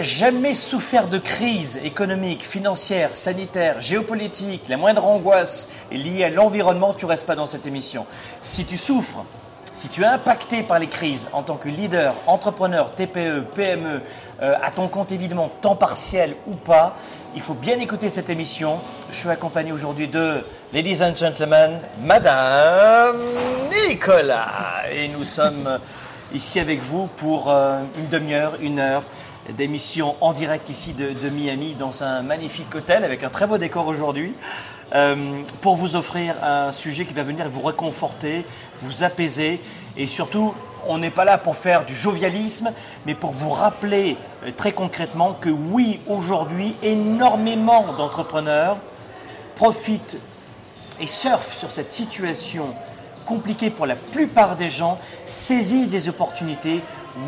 Jamais souffert de crise économique, financière, sanitaire, géopolitique, la moindre angoisse est liée à l'environnement, tu restes pas dans cette émission. Si tu souffres, si tu es impacté par les crises en tant que leader, entrepreneur, TPE, PME, euh, à ton compte évidemment, temps partiel ou pas, il faut bien écouter cette émission. Je suis accompagné aujourd'hui de, ladies and gentlemen, Madame Nicolas. Et nous sommes ici avec vous pour euh, une demi-heure, une heure d'émission en direct ici de, Miami dans un magnifique hôtel avec un très beau décor aujourd'hui. euh, pour vous offrir un sujet qui va venir vous réconforter, vous apaiser et surtout, on n'est pas là pour faire du jovialisme, mais pour vous rappeler euh, très concrètement que oui, aujourd'hui, énormément d'entrepreneurs profitent et surfent sur cette situation compliquée pour la plupart des gens, saisissent des opportunités.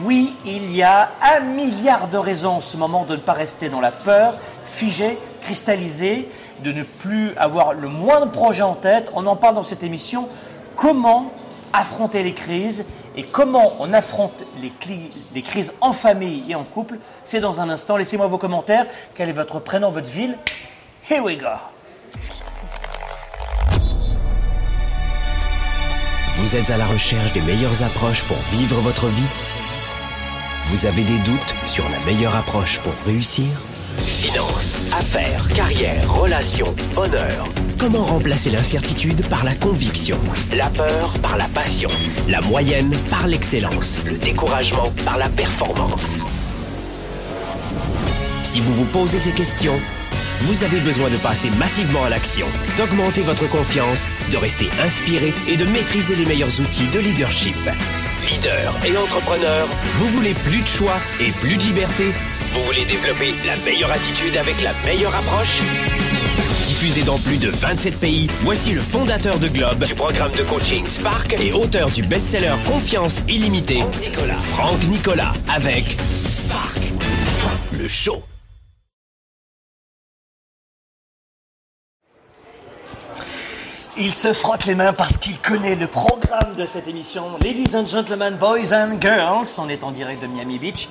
Oui, il y a un milliard de raisons en ce moment de ne pas rester dans la peur, figé, cristallisé, de ne plus avoir le moindre projet en tête. On en parle dans cette émission. Comment affronter les crises et comment on affronte les crises en famille et en couple, c'est dans un instant. Laissez-moi vos commentaires. Quel est votre prénom, votre ville? Here we go. Vous êtes à la recherche des meilleures approches pour vivre votre vie Vous avez des doutes sur la meilleure approche pour réussir? Finances, affaires, carrière, relations, honneur. Comment remplacer l'incertitude par la conviction? La peur par la passion. La moyenne par l'excellence. Le découragement par la performance. Si vous vous posez ces questions, vous avez besoin de passer massivement à l'action, d'augmenter votre confiance, de rester inspiré et de maîtriser les meilleurs outils de leadership. Leader et entrepreneur, vous voulez plus de choix et plus de liberté? Vous voulez développer la meilleure attitude avec la meilleure approche? Diffusé dans plus de 27 pays, voici le fondateur de Globe, du programme de coaching Spark et auteur du best-seller Confiance illimitée, Nicolas. Franck Nicolas, avec Spark, le show. Il se frotte les mains parce qu'il connaît le programme de cette émission. Ladies and gentlemen, boys and girls, on est en direct de Miami Beach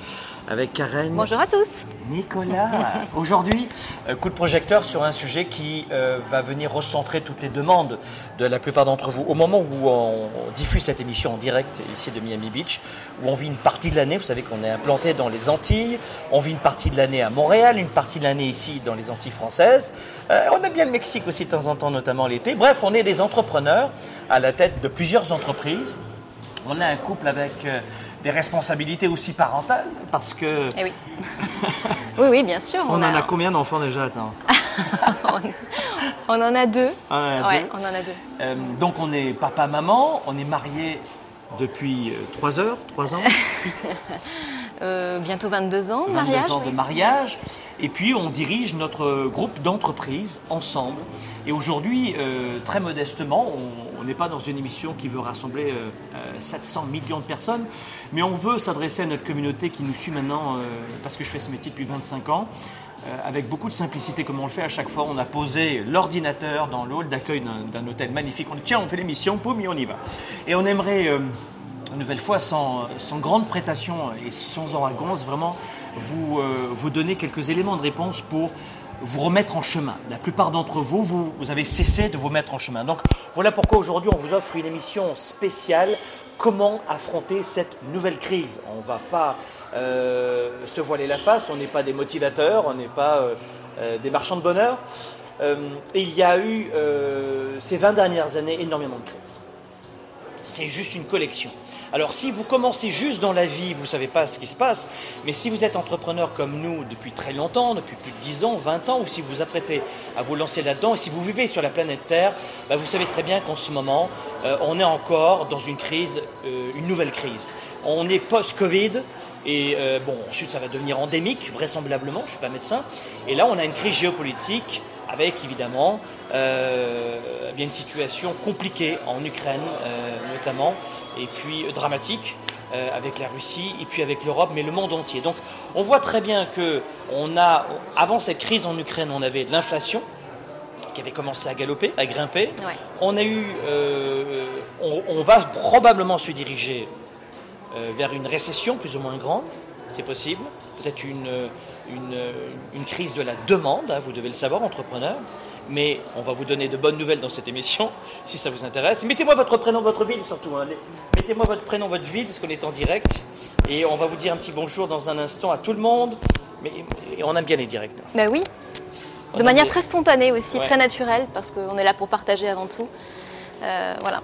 avec Karen. Bonjour à tous. Nicolas. Aujourd'hui, euh, coup de projecteur sur un sujet qui euh, va venir recentrer toutes les demandes de la plupart d'entre vous. Au moment où on diffuse cette émission en direct ici de Miami Beach, où on vit une partie de l'année, vous savez qu'on est implanté dans les Antilles, on vit une partie de l'année à Montréal, une partie de l'année ici dans les Antilles françaises. Euh, on a bien le Mexique aussi de temps en temps, notamment l'été. Bref, on est des entrepreneurs à la tête de plusieurs entreprises. On a un couple avec euh, des responsabilités aussi parentales parce que Eh oui. oui, oui, bien sûr. on, en a combien d'enfants déjà Attends. on en a deux. On en a ouais, deux. on en a deux. Euh, donc on est papa-maman, on est mariés depuis 3 heures, 3 ans, Euh, bientôt 22 ans, 22 mariage. ans de mariage. Et puis on dirige notre groupe d'entreprises ensemble. Et aujourd'hui, euh, très modestement, on- n'est pas dans une émission qui veut rassembler euh, euh, 700 millions de personnes, mais on veut s'adresser à notre communauté qui nous suit maintenant, euh, parce que je fais ce métier depuis 25 ans. euh, avec beaucoup de simplicité, comme on le fait à chaque fois, on a posé l'ordinateur dans le hall d'accueil d'un hôtel magnifique. On dit tiens, on fait l'émission, boum, et on y va. Et on aimerait euh, une nouvelle fois, sans, grande prétention et sans arrogance, vraiment vous, euh, donner quelques éléments de réponse pour vous remettre en chemin. La plupart d'entre vous, vous, avez cessé de vous mettre en chemin. Donc voilà pourquoi aujourd'hui on vous offre une émission spéciale. Comment affronter cette nouvelle crise On ne va pas euh, se voiler la face, on n'est pas des motivateurs, on n'est pas euh, des marchands de bonheur. Il y a eu ces 20 dernières années énormément de crises c'est juste une collection. Alors si vous commencez juste dans la vie, vous ne savez pas ce qui se passe, mais si vous êtes entrepreneur comme nous depuis très longtemps, depuis plus de 10 ans, 20 ans, ou si vous vous apprêtez à vous lancer là-dedans, et si vous vivez sur la planète Terre, bah, vous savez très bien qu'en ce moment, euh, on est encore dans une crise, euh, une nouvelle crise. On est post-Covid, et euh, bon, ensuite ça va devenir endémique, vraisemblablement, je ne suis pas médecin, et là on a une crise géopolitique avec évidemment euh, bien une situation compliquée en Ukraine euh, notamment, et puis euh, dramatique avec la Russie, et puis avec l'Europe, mais le monde entier. Donc on voit très bien que on a, avant cette crise en Ukraine, on avait de l'inflation qui avait commencé à galoper, à grimper. Ouais. On a eu, euh, on, on va probablement se diriger euh, vers une récession plus ou moins grande. C'est possible. Peut-être une, une, une crise de la demande, hein, vous devez le savoir, entrepreneur. Mais on va vous donner de bonnes nouvelles dans cette émission, si ça vous intéresse. Mettez-moi votre prénom, votre ville surtout. hein. Mettez-moi votre prénom, votre ville, parce qu'on est en direct. Et on va vous dire un petit bonjour dans un instant à tout le monde. Mais et on aime bien les directs. Ben oui, On de manière très spontanée aussi, Ouais. très naturelle, parce qu'on est là pour partager avant tout. Euh, voilà,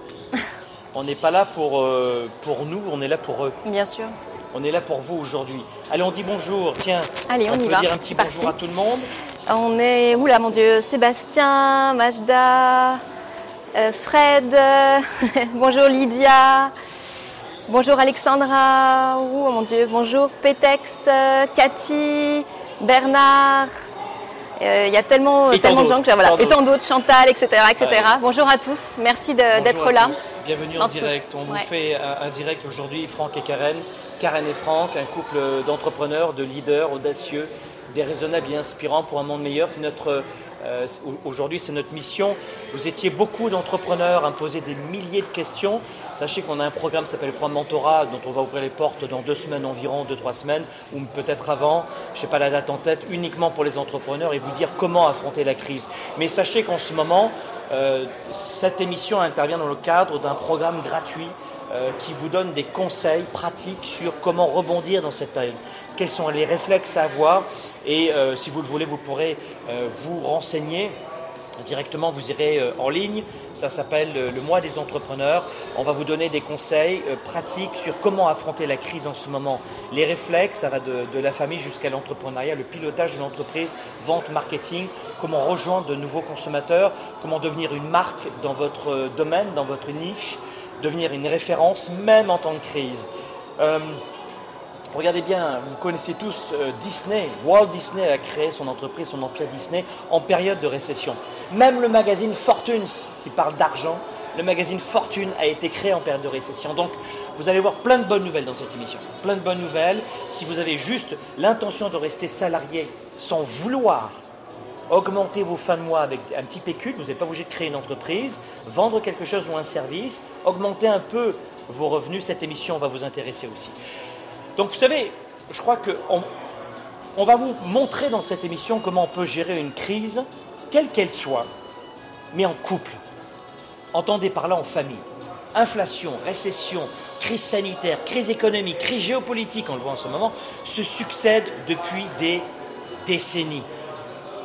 On n'est pas là pour, euh, pour nous, on est là pour eux. bien sûr. On est là pour vous aujourd'hui. Allez, on dit bonjour. Tiens, Allez, on y peut va. dire un petit bonjour à tout le monde. On est, oula mon Dieu, Sébastien, Majda, euh, Fred, bonjour Lydia, bonjour Alexandra, oh mon Dieu, bonjour Pétex, euh, Cathy, Bernard. Euh, Il y a tellement, tellement de gens que j'ai- voilà. Et tant d'autres, Chantal, etc. etc. Ouais. Bonjour à tous, merci d'être là. tous. Bienvenue en direct. On vous Ouais. fait un, un direct aujourd'hui, Franck et Karen. Karen et Franck, un couple d'entrepreneurs, de leaders audacieux, déraisonnables et inspirants pour un monde meilleur. C'est notre euh, aujourd'hui, c'est notre mission. Vous étiez beaucoup d'entrepreneurs à me poser des milliers de questions. Sachez qu'on a un programme qui s'appelle le programme Mentorat, dont on va ouvrir les portes dans deux semaines environ, deux trois semaines, ou peut-être avant. Je sais pas la date en tête, uniquement pour les entrepreneurs et vous dire comment affronter la crise. Mais sachez qu'en ce moment, euh, cette émission intervient dans le cadre d'un programme gratuit euh, qui vous donne des conseils pratiques sur comment rebondir dans cette période. Quels sont les réflexes à avoir et euh, si vous le voulez, vous pourrez euh, vous renseigner directement, vous irez en ligne. Ça s'appelle le mois des entrepreneurs. On va vous donner des conseils pratiques sur comment affronter la crise en ce moment. Les réflexes, ça va de, de la famille jusqu'à l'entrepreneuriat, le pilotage de l'entreprise, vente, marketing, comment rejoindre de nouveaux consommateurs, comment devenir une marque dans votre domaine, dans votre niche, devenir une référence même en temps de crise. Euh, Regardez bien, vous connaissez tous euh, Disney. Walt Disney a créé son entreprise, son empire Disney en période de récession. Même le magazine Fortunes, qui parle d'argent, le magazine Fortune a été créé en période de récession. Donc, vous allez voir plein de bonnes nouvelles dans cette émission. Plein de bonnes nouvelles. Si vous avez juste l'intention de rester salarié sans vouloir augmenter vos fins de mois avec un petit pécule, vous n'êtes pas obligé de créer une entreprise, vendre quelque chose ou un service, augmenter un peu vos revenus, cette émission va vous intéresser aussi. Donc vous savez, je crois qu'on on va vous montrer dans cette émission comment on peut gérer une crise, quelle qu'elle soit, mais en couple. Entendez par là en famille. Inflation, récession, crise sanitaire, crise économique, crise géopolitique, on le voit en ce moment, se succèdent depuis des décennies.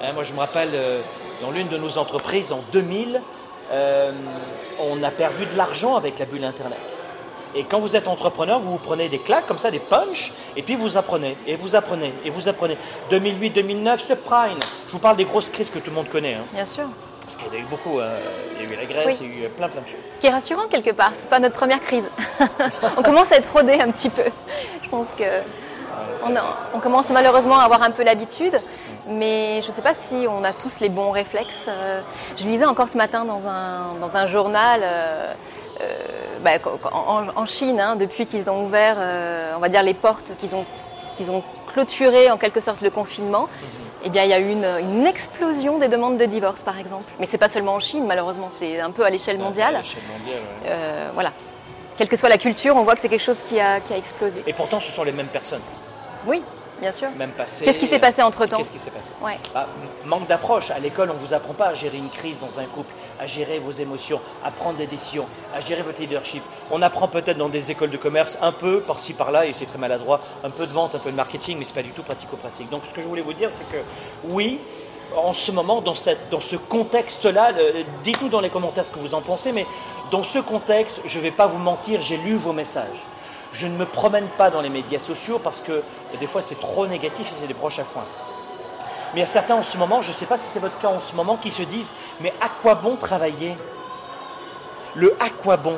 Hein, moi, je me rappelle, euh, dans l'une de nos entreprises, en 2000, euh, on a perdu de l'argent avec la bulle Internet. Et quand vous êtes entrepreneur, vous vous prenez des claques comme ça, des punches, et puis vous apprenez, et vous apprenez, et vous apprenez. 2008-2009, subprime. Je vous parle des grosses crises que tout le monde connaît. hein. Bien sûr. Parce qu'il y en a eu beaucoup. hein. Il y a eu la Grèce, Oui. il y a eu plein plein de choses. Ce qui est rassurant quelque part, c'est pas notre première crise. on commence à être rodé un petit peu. Je pense que on, a- on commence malheureusement à avoir un peu l'habitude, mais je ne sais pas si on a tous les bons réflexes. Euh, Je lisais encore ce matin dans un, dans un journal. euh, euh, bah, en, en Chine, hein, depuis qu'ils ont ouvert, euh, on va dire les portes, qu'ils ont, qu'ils ont clôturé en quelque sorte le confinement, eh bien, il y a eu une, une explosion des demandes de divorce, par exemple. Mais c'est pas seulement en Chine, malheureusement, c'est un peu à l'échelle mondiale. À l'échelle mondiale, ouais. Euh, voilà. Quelle que soit la culture, on voit que c'est quelque chose qui a, qui a explosé. Et pourtant, ce sont les mêmes personnes, Oui, bien sûr. même passées. Qu'est-ce qui s'est passé entre-temps Qu'est-ce qui s'est passé Ouais. Bah, manque d'approche. À l'école, on ne vous apprend pas à gérer une crise dans un couple, à gérer vos émotions, à prendre des décisions, à gérer votre leadership. On apprend peut-être dans des écoles de commerce un peu par-ci par-là, et c'est très maladroit, un peu de vente, un peu de marketing, mais ce n'est pas du tout pratico-pratique. Donc ce que je voulais vous dire, c'est que oui, en ce moment, dans, cette, dans ce contexte-là, dites-nous dans les commentaires ce que vous en pensez, mais dans ce contexte, je ne vais pas vous mentir, j'ai lu vos messages. Je ne me promène pas dans les médias sociaux parce que des fois c'est trop négatif et c'est des broches à foin. Mais il y a certains en ce moment, je ne sais pas si c'est votre cas en ce moment, qui se disent Mais à quoi bon travailler? Le à quoi bon?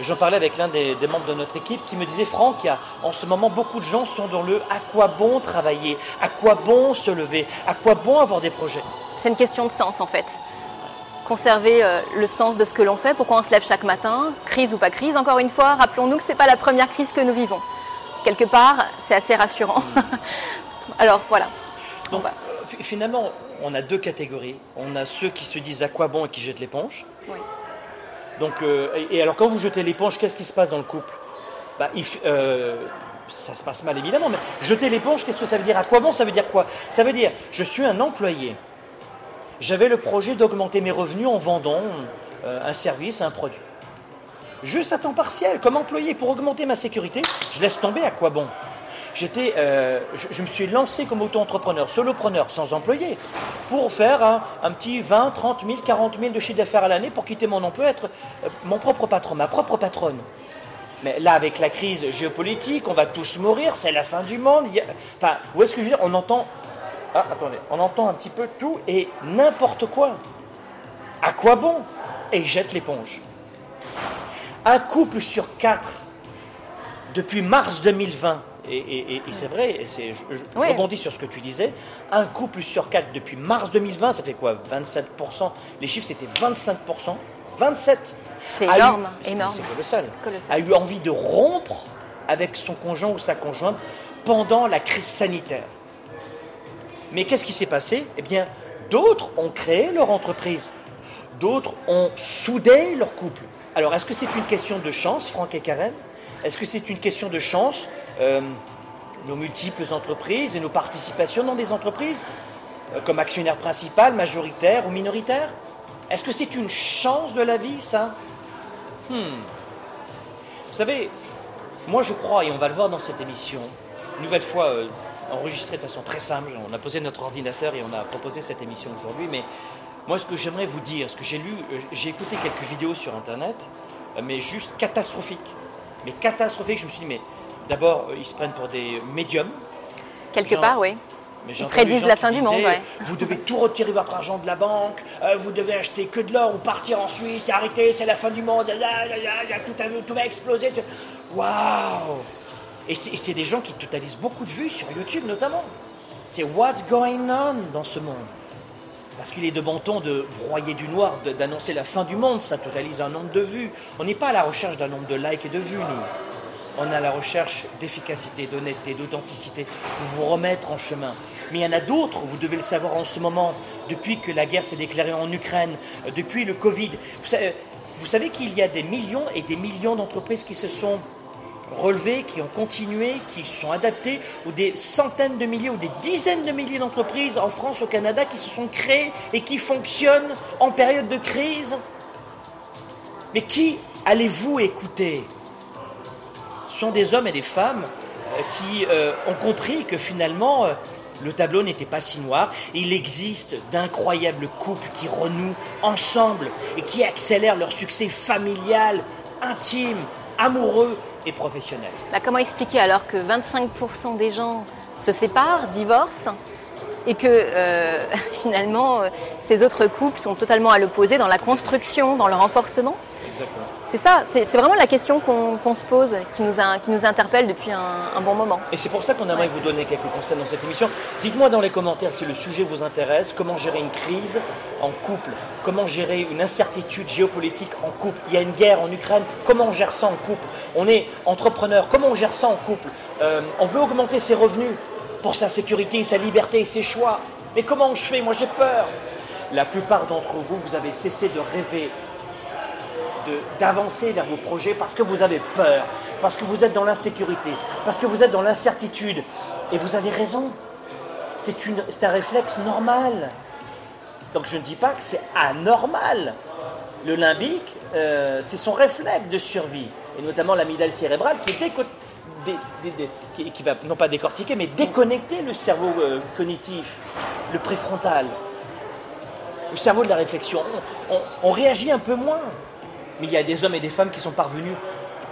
J'en parlais avec l'un des, membres de notre équipe qui me disait Franck, en ce moment beaucoup de gens sont dans le à quoi bon travailler? À quoi bon se lever? À quoi bon avoir des projets? C'est une question de sens en fait. Conserver euh, le sens de ce que l'on fait, pourquoi on se lève chaque matin, crise ou pas crise. Encore une fois, rappelons-nous que ce n'est pas la première crise que nous vivons. Quelque part, c'est assez rassurant. Alors voilà. Donc, On va- euh, fi- finalement, on a deux catégories. On a ceux qui se disent à quoi bon et qui jettent l'éponge. Oui. Donc, euh, et, alors, quand vous jetez l'éponge, qu'est-ce qui se passe dans le couple? Bah, euh, ça se passe mal évidemment, mais jeter l'éponge, qu'est-ce que ça veut dire? À quoi bon Ça veut dire quoi? Ça veut dire, je suis un employé. J'avais le projet d'augmenter mes revenus en vendant euh, un service, un produit. Juste à temps partiel, comme employé, pour augmenter ma sécurité, je laisse tomber à quoi bon euh, je, me suis lancé comme auto-entrepreneur, solopreneur, sans employé, pour faire un, petit 20, 30 000, 40 000 de chiffre d'affaires à l'année pour quitter mon emploi, être euh, mon propre patron, ma propre patronne. Mais là, avec la crise géopolitique, on va tous mourir, c'est la fin du monde. Enfin, où est-ce que je veux dire? On entend. Ah, attendez, on entend un petit peu tout et n'importe quoi. À quoi bon? Et jette l'éponge. Un couple sur quatre, depuis mars 2020, et, c'est vrai, je, rebondis sur ce que tu disais, un couple sur quatre depuis mars 2020, ça fait quoi? 27% Les chiffres c'était 25%. 27 c'est énorme, énorme. C'est colossal. A eu envie de rompre avec son conjoint ou sa conjointe pendant la crise sanitaire. Mais qu'est-ce qui s'est passé? Eh bien, d'autres ont créé leur entreprise. D'autres ont soudé leur couple. Alors, est-ce que c'est une question de chance, Franck et Karen? Est-ce que c'est une question de chance euh, Nos multiples entreprises et nos participations dans des entreprises, euh, comme actionnaire principal, majoritaire ou minoritaire? Est-ce que c'est une chance de la vie, ça? Hmm. Vous savez, moi je crois, et on va le voir dans cette émission, une nouvelle fois euh, enregistrée de façon très simple, on a posé notre ordinateur et on a proposé cette émission aujourd'hui, mais moi ce que j'aimerais vous dire, ce que j'ai lu, euh, j'ai écouté quelques vidéos sur Internet, euh, mais juste catastrophiques. Mais catastrophiques, je me suis dit, mais d'abord, ils se prennent pour des médiums. Quelque part, oui. Ils prédisent la fin du monde. Vous devez tout retirer votre argent de la banque, euh, vous devez acheter que de l'or ou partir en Suisse, arrêter, c'est la fin du monde, tout, tout, va exploser. Waouh Et c'est des gens qui totalisent beaucoup de vues sur YouTube notamment. C'est what's going on dans ce monde. Parce qu'il est de bon ton de broyer du noir, d'annoncer la fin du monde, ça totalise un nombre de vues. On n'est pas à la recherche d'un nombre de likes et de vues, nous on est à la recherche d'efficacité, d'honnêteté, d'authenticité, pour vous remettre en chemin. Mais il y en a d'autres, vous devez le savoir en ce moment, depuis que la guerre s'est déclarée en Ukraine, depuis le Covid. Vous savez, qu'il y a des millions et des millions d'entreprises qui se sont relevées, qui ont continué, qui sont adaptées, ou des centaines de milliers ou des dizaines de milliers d'entreprises en France, au Canada, qui se sont créées et qui fonctionnent en période de crise. Mais qui allez-vous écouter? Sont des hommes et des femmes euh, qui euh, ont compris que finalement euh, le tableau n'était pas si noir. Il existe d'incroyables couples qui renouent ensemble et qui accélèrent leur succès familial, intime, amoureux et professionnel. Bah, comment expliquer alors que 25% des gens se séparent, divorcent et que finalement ces autres couples sont totalement à l'opposé dans la construction, dans le renforcement? C'est ça, c'est vraiment la question qu'on se pose, qui nous, qui nous interpelle depuis un, bon moment. Et c'est pour ça qu'on aimerait vous donner quelques conseils dans cette émission. Dites-moi dans les commentaires si le sujet vous intéresse, comment gérer une crise en couple, comment gérer une incertitude géopolitique en couple? Il y a une guerre en Ukraine, comment on gère ça en couple? On est entrepreneur, comment on gère ça en couple? Euh, On veut augmenter ses revenus pour sa sécurité, sa liberté, ses choix. Mais comment je fais? Moi j'ai peur. La plupart d'entre vous, vous avez cessé de rêver d'avancer vers vos projets parce que vous avez peur, parce que vous êtes dans l'insécurité, parce que vous êtes dans l'incertitude. Et vous avez raison. C'est un réflexe normal. Donc je ne dis pas que c'est anormal. Le limbique, euh, c'est son réflexe de survie, et notamment l'amygdale cérébrale qui, qui, va non pas décortiquer, mais déconnecter le cerveau euh, cognitif, le préfrontal, le cerveau de la réflexion. on réagit un peu moins mais il y a des hommes et des femmes qui sont parvenus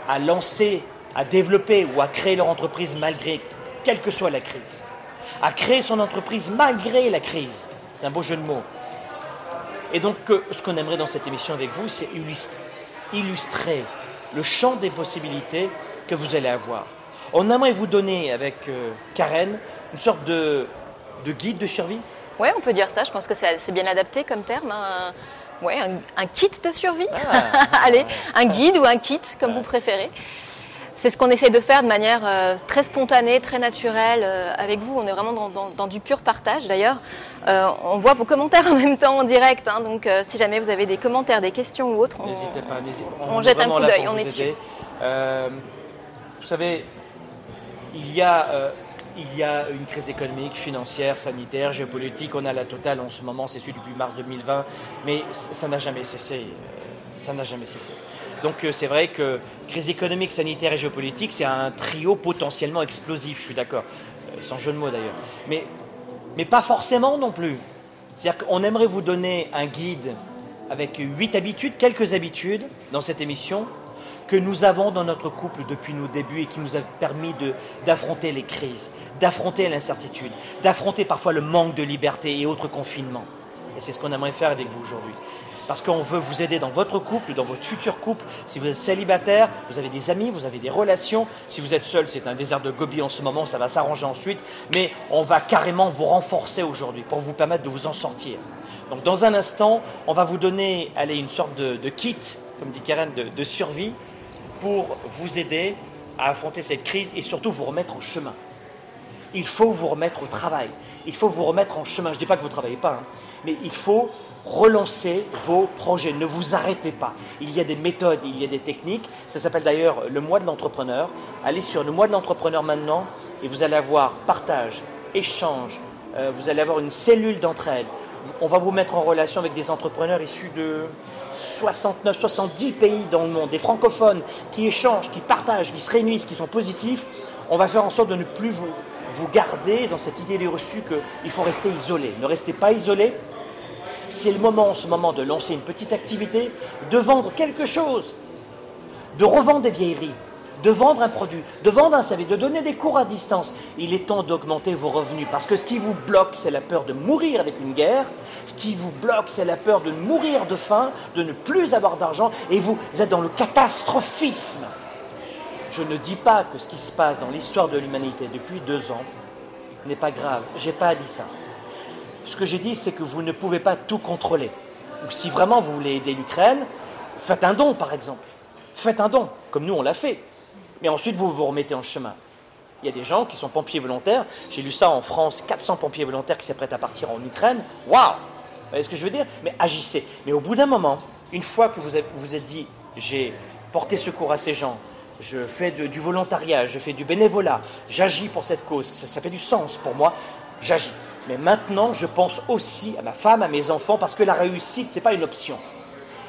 à lancer, à développer ou à créer leur entreprise malgré, quelle que soit la crise. À créer son entreprise malgré la crise. C'est un beau jeu de mots. Et donc, ce qu'on aimerait dans cette émission avec vous, c'est illustrer le champ des possibilités que vous allez avoir. On aimerait vous donner avec euh, Karen une sorte de, guide de survie. Oui, on peut dire ça. Je pense que c'est bien adapté comme terme. Hein. Ouais, un, kit de survie. Ah. Allez, un guide ou un kit, comme vous préférez. C'est ce qu'on essaie de faire de manière euh, très spontanée, très naturelle euh, avec vous. On est vraiment dans, du pur partage. D'ailleurs, euh, on voit vos commentaires en même temps en direct. Hein. donc, si jamais vous avez des commentaires, des questions ou autres, n'hésitez pas. On, on jette un coup d'œil. On est dessus. vous savez, il y a il y a une crise économique, financière, sanitaire, géopolitique. On a la totale en ce moment, c'est celui depuis mars 2020, mais ça n'a jamais cessé. Euh, ça n'a jamais cessé. Donc euh, c'est vrai que crise économique, sanitaire et géopolitique, c'est un trio potentiellement explosif, je suis d'accord, euh, sans jeu de mots d'ailleurs. Mais, mais pas forcément non plus. C'est-à-dire qu'on aimerait vous donner un guide avec huit habitudes, quelques habitudes dans cette émission, que nous avons dans notre couple depuis nos débuts et qui nous a permis d'affronter les crises, d'affronter l'incertitude, d'affronter parfois le manque de liberté et autres confinements. Et c'est ce qu'on aimerait faire avec vous aujourd'hui. Parce qu'on veut vous aider dans votre couple, dans votre futur couple. Si vous êtes célibataire, vous avez des amis, vous avez des relations. Si vous êtes seul, c'est un désert de gobi en ce moment, ça va s'arranger ensuite. Mais on va carrément vous renforcer aujourd'hui pour vous permettre de vous en sortir. Donc dans un instant, on va vous donner allez, une sorte de, kit, comme dit Karen, de survie pour vous aider à affronter cette crise et surtout vous remettre en chemin. Il faut vous remettre au travail. Il faut vous remettre en chemin. Je ne dis pas que vous ne travaillez pas, hein, mais il faut relancer vos projets. Ne vous arrêtez pas. Il y a des méthodes, il y a des techniques. Ça s'appelle d'ailleurs le mois de l'entrepreneur. Allez sur le mois de l'entrepreneur maintenant et vous allez avoir partage, échange. Euh, vous allez avoir une cellule d'entraide. On va vous mettre en relation avec des entrepreneurs issus de 69, 70 pays dans le monde, des francophones qui échangent, qui partagent, qui se réunissent, qui sont positifs. On va faire en sorte de ne plus vous, garder dans cette idée reçue qu'il faut rester isolé. Ne restez pas isolé. C'est le moment en ce moment de lancer une petite activité, de vendre quelque chose, de revendre des vieilleries, de vendre un produit, de vendre un service, de donner des cours à distance. Il est temps d'augmenter vos revenus parce que ce qui vous bloque, c'est la peur de mourir avec une guerre. Ce qui vous bloque, c'est la peur de mourir de faim, de ne plus avoir d'argent et vous êtes dans le catastrophisme. Je ne dis pas que ce qui se passe dans l'histoire de l'humanité depuis deux ans n'est pas grave. J'ai pas dit ça. Ce que j'ai dit, c'est que vous ne pouvez pas tout contrôler. si vraiment vous voulez aider l'Ukraine, faites un don, par exemple. Faites un don, comme nous on l'a fait. Mais ensuite, vous vous remettez en chemin. Il y a des gens qui sont pompiers volontaires. J'ai lu ça en France, 400 pompiers volontaires qui s'apprêtent à partir en Ukraine. Waouh Vous voyez ce que je veux dire? Mais agissez. Mais au bout d'un moment, une fois que vous vous êtes dit, j'ai porté secours à ces gens, je fais du volontariat, je fais du bénévolat, j'agis pour cette cause, ça, ça fait du sens pour moi, j'agis. Mais maintenant, je pense aussi à ma femme, à mes enfants, parce que la réussite, ce n'est pas une option.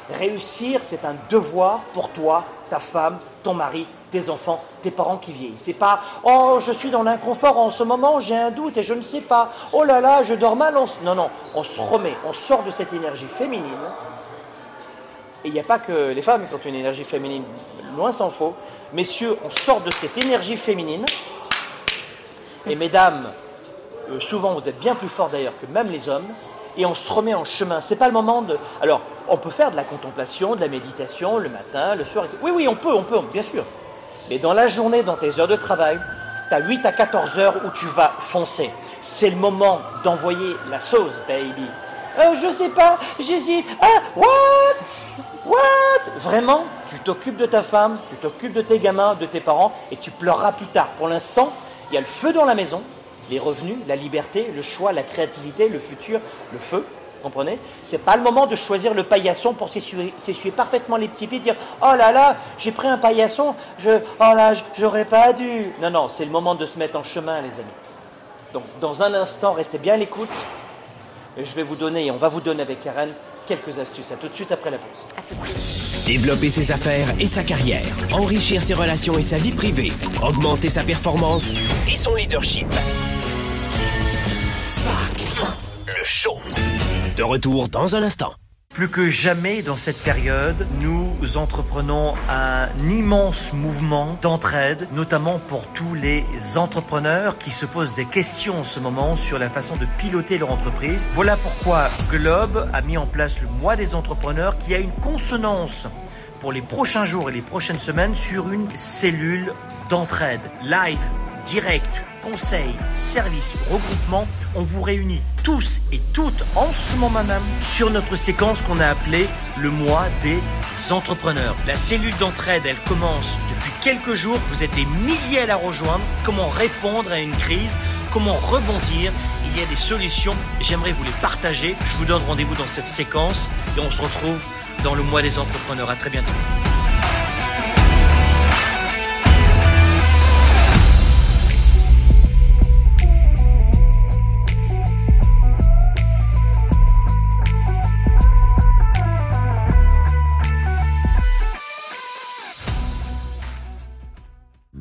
Réussir, c'est un devoir pour toi, ta femme, ton mari, tes enfants, tes parents qui vieillissent. C'est pas oh je suis dans l'inconfort en ce moment, j'ai un doute et je ne sais pas. Oh là là, je dors mal. Non non, on se remet, on sort de cette énergie féminine. Et il n'y a pas que les femmes qui ont une énergie féminine, loin s'en faut. Messieurs, on sort de cette énergie féminine. Et mesdames, euh, souvent vous êtes bien plus forts d'ailleurs que même les hommes et on se remet en chemin. C'est pas le moment de. Alors, on peut faire de la contemplation, de la méditation le matin, le soir. Oui, oui, on peut, on peut, bien sûr. Mais dans la journée, dans tes heures de travail, tu as 8 à 14 heures où tu vas foncer. C'est le moment d'envoyer la sauce, baby. Euh, je sais pas, j'hésite. Ah, what? What? Vraiment, tu t'occupes de ta femme, tu t'occupes de tes gamins, de tes parents, et tu pleureras plus tard. Pour l'instant, il y a le feu dans la maison, les revenus, la liberté, le choix, la créativité, le futur, le feu. Comprenez? C'est pas le moment de choisir le paillasson pour s'essuyer parfaitement les petits pieds et dire Oh là là, j'ai pris un paillasson, je, oh là, j'aurais pas dû. Non, non, c'est le moment de se mettre en chemin, les amis. Donc, dans un instant, restez bien à l'écoute. Je vais vous donner, on va vous donner avec Karen quelques astuces. À tout de suite après la pause. À tout de suite. Développer ses affaires et sa carrière, enrichir ses relations et sa vie privée, augmenter sa performance et son leadership. Spark, le show. De retour dans un instant. Plus que jamais dans cette période, nous entreprenons un immense mouvement d'entraide, notamment pour tous les entrepreneurs qui se posent des questions en ce moment sur la façon de piloter leur entreprise. Voilà pourquoi Globe a mis en place le mois des entrepreneurs qui a une consonance pour les prochains jours et les prochaines semaines sur une cellule d'entraide live, direct, conseils, services, regroupements, on vous réunit tous et toutes en ce moment même sur notre séquence qu'on a appelée le mois des entrepreneurs. La cellule d'entraide, elle commence depuis quelques jours. Vous êtes des milliers à la rejoindre. Comment répondre à une crise? Comment rebondir? Il y a des solutions. J'aimerais vous les partager. Je vous donne rendez-vous dans cette séquence et on se retrouve dans le mois des entrepreneurs. À très bientôt.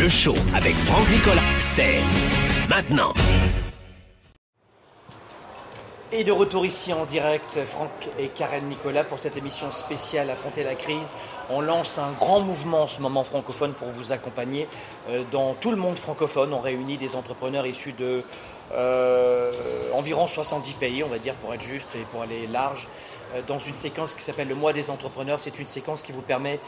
Le show avec Franck Nicolas, c'est maintenant. Et de retour ici en direct, Franck et Karen Nicolas pour cette émission spéciale Affronter la crise. On lance un grand mouvement en ce moment francophone pour vous accompagner euh, dans tout le monde francophone. On réunit des entrepreneurs issus de euh, environ 70 pays, on va dire pour être juste et pour aller large, euh, dans une séquence qui s'appelle le mois des entrepreneurs. C'est une séquence qui vous permet,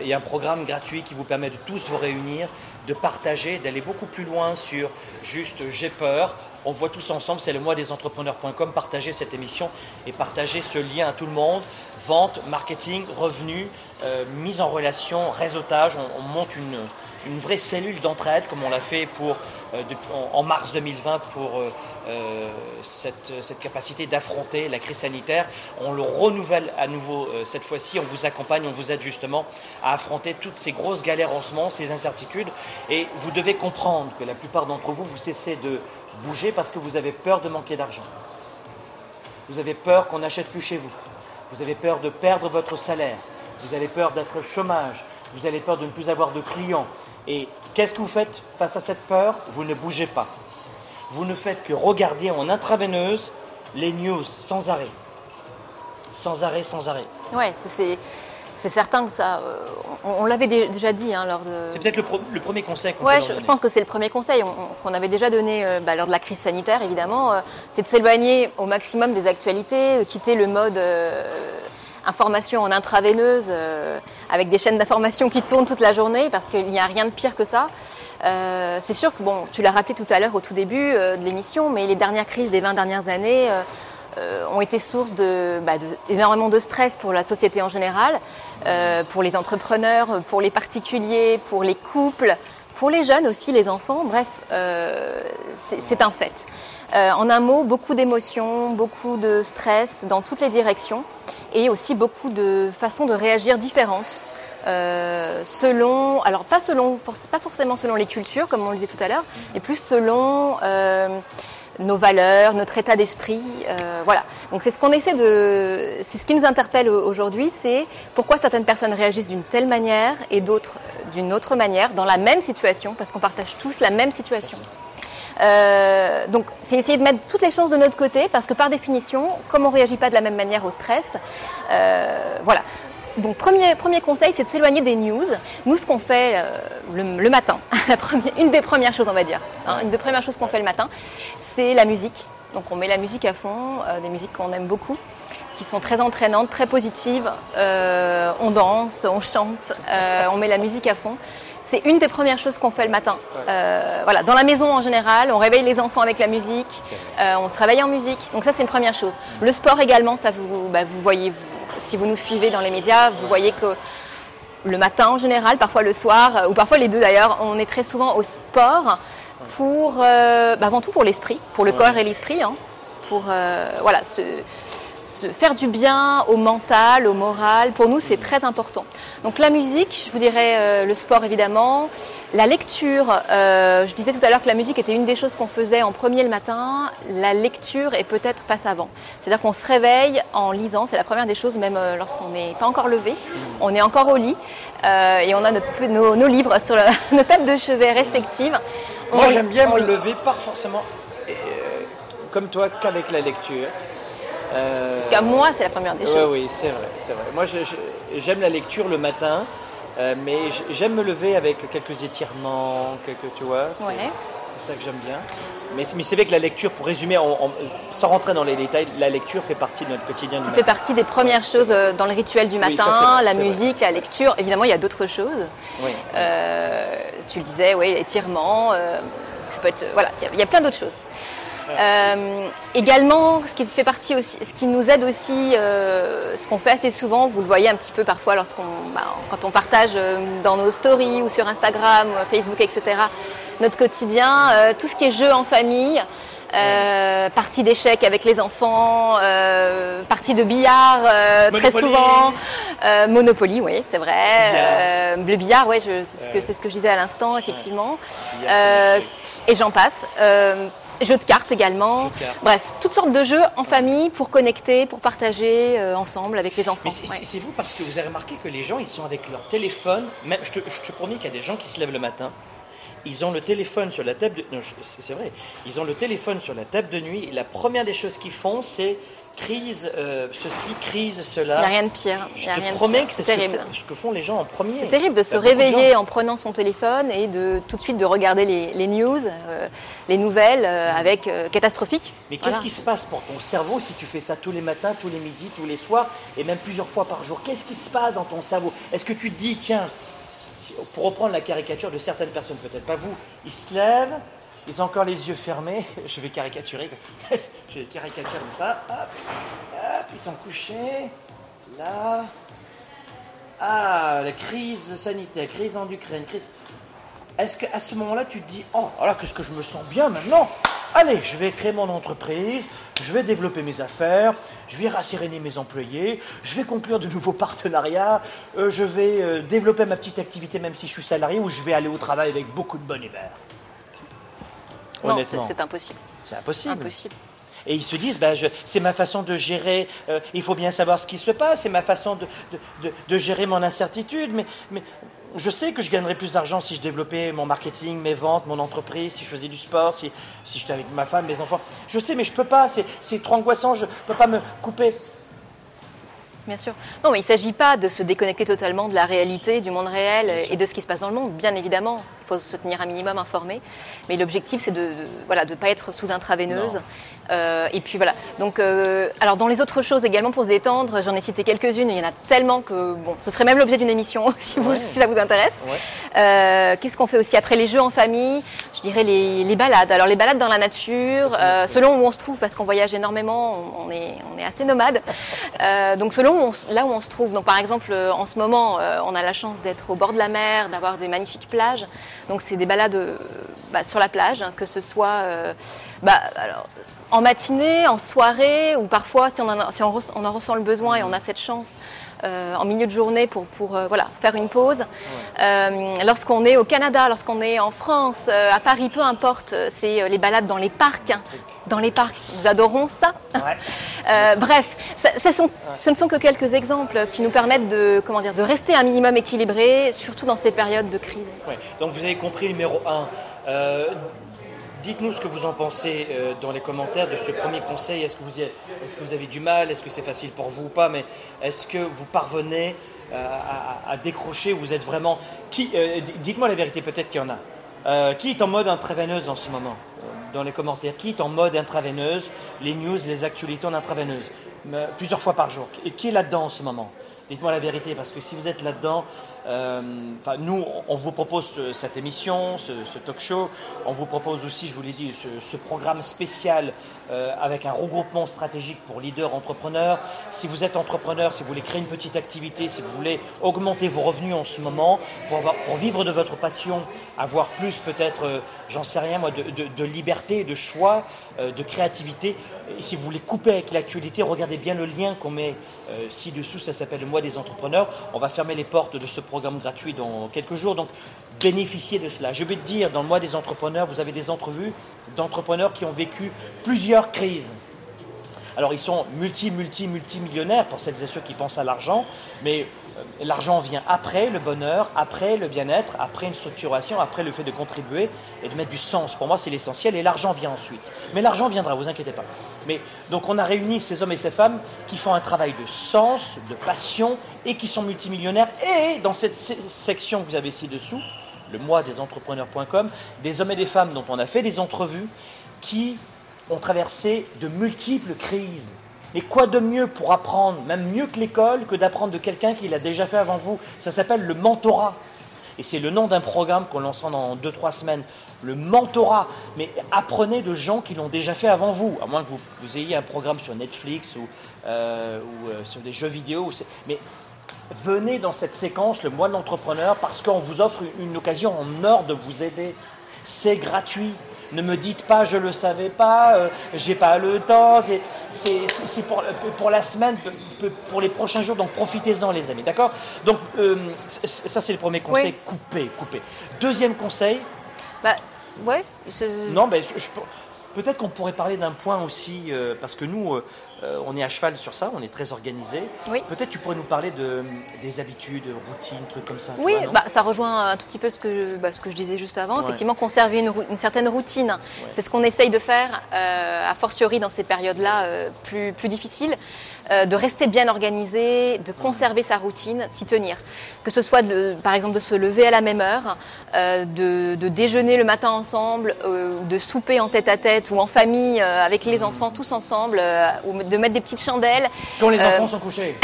et un programme gratuit qui vous permet de tous vous réunir, de partager, d'aller beaucoup plus loin sur juste j'ai peur, on voit tous ensemble, c'est le mois des entrepreneurs.com, partager cette émission et partager ce lien à tout le monde. Vente, marketing, revenus, euh, mise en relation, réseautage. On, monte une, vraie cellule d'entraide comme on l'a fait pour, euh, en, mars 2020 pour euh, cette, cette, capacité d'affronter la crise sanitaire. On le renouvelle à nouveau cette fois-ci. On vous accompagne, on vous aide justement à affronter toutes ces grosses galères en ce moment, ces incertitudes. Et vous devez comprendre que la plupart d'entre vous, vous cessez de Bougez parce que vous avez peur de manquer d'argent. Vous avez peur qu'on n'achète plus chez vous. Vous avez peur de perdre votre salaire. Vous avez peur d'être chômage. Vous avez peur de ne plus avoir de clients. Et qu'est-ce que vous faites face à cette peur? Vous ne bougez pas. Vous ne faites que regarder en intraveineuse les news sans arrêt. Sans arrêt, sans arrêt. Ouais, c'est c'est certain que ça. Euh, on, l'avait déjà dit hein, lors de. C'est peut-être le, premier conseil qu'on Ouais, je, je, pense que c'est le premier conseil qu'on avait déjà donné euh, bah, lors de la crise sanitaire, évidemment. Euh, c'est de s'éloigner au maximum des actualités, de quitter le mode information en intraveineuse avec des chaînes d'information qui tournent toute la journée, parce qu'il n'y a rien de pire que ça. c'est sûr que, bon, tu l'as rappelé tout à l'heure au tout début de l'émission, mais les dernières crises des 20 dernières années euh, ont été source de, bah, de stress pour la société en général, euh, pour les entrepreneurs, pour les particuliers, pour les couples, pour les jeunes aussi, les enfants. Bref, euh, c'est un fait. en un mot, beaucoup d'émotions, beaucoup de stress dans toutes les directions et aussi beaucoup de façons de réagir différentes. selon, alors pas selon, pas forcément selon les cultures comme on le disait tout à l'heure, mais plus selon nos valeurs, notre état d'esprit. Euh, voilà. Donc c'est ce qu'on essaie de, c'est ce qui nous interpelle aujourd'hui, c'est pourquoi certaines personnes réagissent d'une telle manière et d'autres d'une autre manière dans la même situation, parce qu'on partage tous la même situation. Euh, donc, c'est essayer de mettre toutes les chances de notre côté, parce que par définition, comme on ne réagit pas de la même manière au stress, euh, voilà. Donc, premier, premier conseil, c'est de s'éloigner des news. Nous, ce qu'on fait le, matin, la première, une des premières choses, on va dire, hein, une des premières choses qu'on fait le matin, c'est la musique. Donc on met la musique à fond, euh, des musiques qu'on aime beaucoup, qui sont très entraînantes, très positives. Euh, on danse, on chante, euh, on met la musique à fond. C'est une des premières choses qu'on fait le matin. voilà, dans la maison en général, on réveille les enfants avec la musique, on se réveille en musique. Donc ça c'est une première chose. Le sport également, ça vous, bah, vous voyez, si vous nous suivez dans les médias, vous voyez que le matin en général, parfois le soir, ou parfois les deux d'ailleurs, on est très souvent au sport pour, euh, bah, avant tout pour l'esprit, pour le corps et l'esprit, hein, pour euh, voilà, se, faire du bien au mental, au moral. Pour nous, c'est très important. Donc la musique, je vous dirais euh, le sport évidemment, la lecture. je disais tout à l'heure que la musique était une des choses qu'on faisait en premier le matin. La lecture est peut-être pas avant. C'est-à-dire qu'on se réveille en lisant. C'est la première des choses, même lorsqu'on n'est pas encore levé. On est encore au lit et on a nos, livres sur nos tables de chevet respectives. Moi, j'aime bien me lever, pas forcément. Euh, comme toi qu'avec la lecture. Euh, en tout cas, moi, c'est la première des choses. Oui, c'est vrai, c'est vrai. Moi, j'aime la lecture le matin, euh, mais j'aime me lever avec quelques étirements, quelques, tu vois. C'est ça que j'aime bien. Mais, c'est vrai que la lecture, pour résumer, sans rentrer dans les détails, la lecture fait partie de notre quotidien. Ça fait partie des premières choses euh, dans le rituel du matin, la musique, la lecture. Évidemment, il y a d'autres choses. Oui. tu le disais, oui, l'étirement. ça peut être, voilà, il y, a plein d'autres choses. Euh, également, ce qui fait partie aussi, ce qui nous aide aussi, euh, ce qu'on fait assez souvent, vous le voyez un petit peu parfois lorsqu'on, bah, quand on partage euh, dans nos stories ou sur Instagram, ou Facebook, etc. Notre quotidien, tout ce qui est jeu en famille, partie d'échecs avec les enfants, partie de billard très souvent, Monopoly, oui, c'est vrai. le billard, oui, c'est ce, ce que je disais à l'instant, effectivement. et j'en passe. Jeux de cartes également. Bref, toutes sortes de jeux en famille pour connecter, pour partager euh, ensemble avec les enfants. C'est vous parce que vous avez remarqué que les gens, ils sont avec leur téléphone. Même, je, te, je te promets qu'il y a des gens qui se lèvent le matin. Ils ont le téléphone sur la table de... c'est vrai. Ils ont le téléphone sur la table de nuit et la première des choses qu'ils font, c'est crise euh, ceci, crise cela. Il n'y a rien de pire. Je te promets que c'est ce, que font les gens en premier. C'est terrible de se réveiller en prenant son téléphone et de tout de suite de regarder les, news, euh, les nouvelles euh, avec catastrophiques. Mais qu'est-ce qui se passe pour ton cerveau si tu fais ça tous les matins, tous les midis, tous les soirs et même plusieurs fois par jour? Qu'est-ce qui se passe dans ton cerveau? Est-ce que tu te dis, tiens, pour reprendre la caricature de certaines personnes, peut-être pas vous, ils se lèvent, ils ont encore les yeux fermés. Je vais caricaturer. Je vais caricaturer comme ça. Hop, hop, ils sont couchés. Là. Ah, la crise sanitaire, crise en Ukraine, crise. Est-ce qu'à ce, moment-là, tu te dis Oh, voilà, qu'est-ce que je me sens bien maintenant? Allez, je vais créer mon entreprise, je vais développer mes affaires, je vais rasséréner mes employés, je vais conclure de nouveaux partenariats, euh, je vais euh, développer ma petite activité même si je suis salarié ou je vais aller au travail avec beaucoup de bonne humeur. Non, c'est impossible. C'est impossible. Et ils se disent, bah, c'est ma façon de gérer, euh, il faut bien savoir ce qui se passe, c'est ma façon de, gérer mon incertitude, mais, mais je sais que je gagnerais plus d'argent si je développais mon marketing, mes ventes, mon entreprise, si je faisais du sport, si, si j'étais avec ma femme, mes enfants. Je sais, mais je ne peux pas, c'est trop angoissant, je ne peux pas me couper. Bien sûr. Non, mais il ne s'agit pas de se déconnecter totalement de la réalité, du monde réel et de ce qui se passe dans le monde, bien évidemment. Il faut se tenir un minimum informé. Mais l'objectif, c'est de ne voilà, de pas être sous intraveineuse euh, et puis voilà. Donc, euh, alors dans les autres choses également pour se détendre, j'en ai cité quelques-unes. Il y en a tellement que bon, ce serait même l'objet d'une émission si, vous, si ça vous intéresse. Euh, qu'est-ce qu'on fait aussi après les jeux en famille? Je dirais les, les, balades. Alors les balades dans la nature, selon où on se trouve, parce qu'on voyage énormément, on, est, on est assez nomade. donc selon là où on se trouve. Donc par exemple, en ce moment, on a la chance d'être au bord de la mer, d'avoir des magnifiques plages. Donc c'est des balades bah, sur la plage, hein, que ce soit bah, alors, en matinée, en soirée, ou parfois si on, en ressent le besoin et on a cette chance euh, en milieu de journée pour, pour euh, voilà, faire une pause. Euh, lorsqu'on est au Canada, lorsqu'on est en France, à Paris, peu importe, c'est les balades dans les parcs. Dans les parcs, nous adorons ça. bref, sont, ce ne sont que quelques exemples qui nous permettent de, comment dire, de rester un minimum équilibré, surtout dans ces périodes de crise. Donc vous avez compris, numéro 1, Dites-nous ce que vous en pensez euh, dans les commentaires de ce premier conseil. Est-ce que, vous avez du mal? Est-ce que c'est facile pour vous ou pas? Mais est-ce que vous parvenez euh, à, décrocher Vous êtes vraiment. Euh, Dites-moi la vérité, peut-être qu'il y en a. qui est en mode intraveineuse en ce moment? Dans les commentaires. Qui est en mode intraveineuse? Les news, les actualités en intraveineuse Plusieurs fois par jour. Et qui est là-dedans en ce moment? Dites-moi la vérité, parce que si vous êtes là-dedans, euh, nous, on vous propose cette émission, ce, talk show. On vous propose aussi, je vous l'ai dit, ce, programme spécial euh, avec un regroupement stratégique pour leaders entrepreneurs. Si vous êtes entrepreneur, si vous voulez créer une petite activité, si vous voulez augmenter vos revenus en ce moment, pour, vivre de votre passion, avoir plus peut-être, euh, j'en sais rien moi, de liberté, de choix, de créativité. Et si vous voulez couper avec l'actualité, regardez bien le lien qu'on met ci-dessous, ça s'appelle le mois des entrepreneurs. On va fermer les portes de ce programme gratuit dans quelques jours. Donc, bénéficiez de cela. Je vais te dire, dans le mois des entrepreneurs, vous avez des entrevues d'entrepreneurs qui ont vécu plusieurs crises. Alors ils sont multi, multi, multimillionnaires pour celles et ceux qui pensent à l'argent, mais euh, l'argent vient après le bonheur, après le bien-être, après une structuration, après le fait de contribuer et de mettre du sens. Pour moi, c'est l'essentiel et l'argent vient ensuite. Mais l'argent viendra, vous inquiétez pas. Mais donc on a réuni ces hommes et ces femmes qui font un travail de sens, de passion et qui sont multimillionnaires. Et dans cette section que vous avez ci-dessous, le mois des entrepreneurs.com, des hommes et des femmes dont on a fait des entrevues qui ont traversé de multiples crises. Et quoi de mieux pour apprendre, même mieux que l'école, que d'apprendre de quelqu'un qui l'a déjà fait avant vous? Ça s'appelle le mentorat. Et c'est le nom d'un programme qu'on lancera dans 2-3 semaines. Le mentorat. Mais apprenez de gens qui l'ont déjà fait avant vous. À moins que vous, ayez un programme sur Netflix ou, euh, euh, sur des jeux vidéo. Mais venez dans cette séquence, le mois de l'entrepreneur, parce qu'on vous offre une occasion en or de vous aider. C'est gratuit. Ne me dites pas je le savais pas, euh, j'ai pas le temps. C'est pour, pour, la semaine, pour les prochains jours. Donc profitez-en, les amis. D'accord? Donc euh, ça c'est le premier conseil. Coupez, coupez. Deuxième conseil. Bah ouais. Non, mais peut-être qu'on pourrait parler d'un point aussi euh, parce que nous euh, on est à cheval sur ça, on est très organisé. Peut-être tu pourrais nous parler de, des habitudes, routines, trucs comme ça. Oui, bah, ça rejoint un tout petit peu ce que, bah, ce que je disais juste avant. Effectivement, conserver une, certaine routine, c'est ce qu'on essaye de faire, euh, a fortiori dans ces périodes-là euh, plus, plus difficiles. Euh, de rester bien organisé, de conserver sa routine, s'y tenir. Que ce soit par exemple de se lever à la même heure, euh, de, déjeuner le matin ensemble, euh, de souper en tête à tête ou en famille avec les enfants tous ensemble, ou de mettre des petites chandelles. Quand les enfants sont couchés.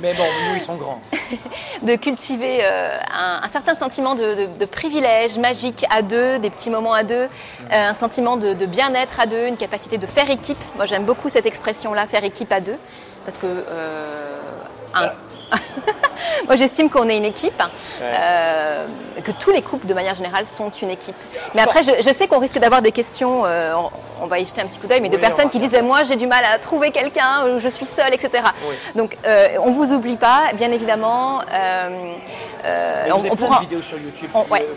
Mais bon, nous ils sont grands. de cultiver un, certain sentiment de, privilège magique à deux, des petits moments à deux, un sentiment de bien-être à deux, une capacité de faire équipe. Moi j'aime beaucoup cette expression-là, faire équipe à deux parce que euh, moi j'estime qu'on est une équipe, euh, que tous les couples de manière générale sont une équipe. Mais après, je, sais qu'on risque d'avoir des questions, euh, on, va y jeter un petit coup d'œil, mais de personnes qui disent moi j'ai du mal à trouver quelqu'un, je suis seule, etc. Donc on vous oublie pas, bien évidemment. Euh, on, pourra, vidéos sur YouTube.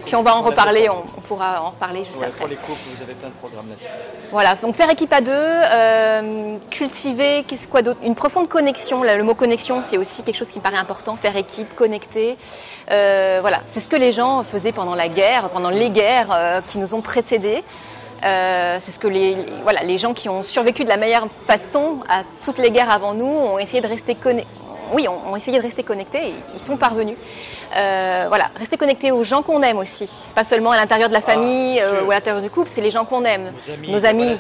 puis on va en reparler, on, pourra en reparler juste après. Pour les couples, vous avez plein de programmes là-dessus. Voilà, donc faire équipe à deux, euh, cultiver, qu'est-ce quoi d'autre? Une profonde connexion. le mot connexion, c'est aussi quelque chose qui me paraît important. Faire équipe, connecter. Euh, voilà, c'est ce que les gens faisaient pendant la guerre, pendant les guerres qui nous ont précédés. c'est ce que les, voilà, les gens qui ont survécu de la meilleure façon à toutes les guerres avant nous ont essayé de rester. Oui, ont, essayé de rester connectés et ils sont parvenus. Euh, voilà, rester connecté aux gens qu'on aime aussi. Pas seulement à l'intérieur de la ah, famille euh, ou à l'intérieur du couple, c'est les gens qu'on aime. Nos amis,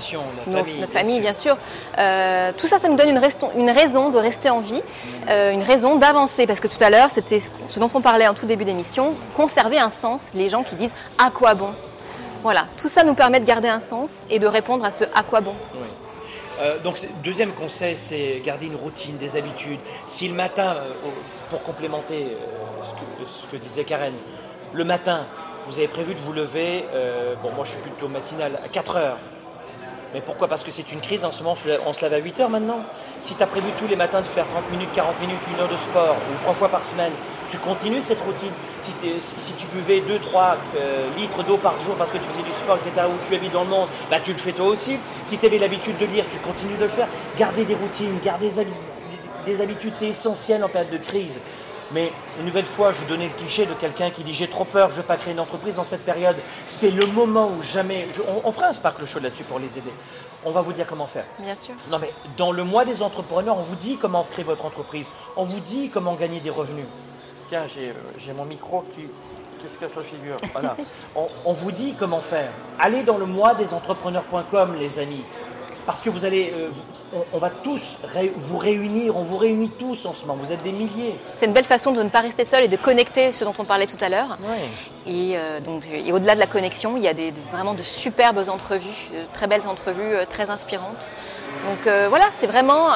notre famille, bien sûr. Euh, tout ça, ça nous donne une, une, raison de rester en vie, une raison d'avancer. Parce que tout à l'heure, c'était ce dont on parlait en tout début d'émission, conserver un sens, les gens qui disent à quoi bon? Voilà, tout ça nous permet de garder un sens et de répondre à ce à quoi bon. donc, deuxième conseil, c'est garder une routine, des habitudes. Si le matin, pour complémenter ce que, disait Karen. Le matin, vous avez prévu de vous lever, euh, bon moi je suis plutôt matinal, à 4 heures. Mais pourquoi? Parce que c'est une crise en ce moment, on se lève à 8 heures maintenant. Si tu as prévu tous les matins de faire 30 minutes, 40 minutes, une heure de sport, ou trois fois par semaine, tu continues cette routine. Si, tu buvais 2-3 euh, litres d'eau par jour parce que tu faisais du sport, etc., où tu habites dans le monde, bah, tu le fais toi aussi. Si tu avais l'habitude de lire, tu continues de le faire. Garder des routines, garder des habitudes, c'est essentiel en période de crise. Mais une nouvelle fois, je vous donnais le cliché de quelqu'un qui dit j'ai trop peur, je ne veux pas créer une entreprise dans cette période. C'est le moment où jamais. on, fera un Sparkle Show là-dessus pour les aider. On va vous dire comment faire. Bien sûr. Non, mais dans le mois des entrepreneurs, on vous dit comment créer votre entreprise. On vous dit comment gagner des revenus. Tiens, j'ai mon micro qui, qui se casse la figure. Voilà. on, on vous dit comment faire. Allez dans le mois des entrepreneurs.com, les amis. Parce que vous allez, euh, on, va tous vous réunir, on vous réunit tous en ce moment, vous êtes des milliers. C'est une belle façon de ne pas rester seul et de connecter ce dont on parlait tout à l'heure. Et, euh, donc, et au-delà de la connexion, il y a des, vraiment de superbes entrevues, de très belles entrevues, euh, très inspirantes. Donc voilà, c'est vraiment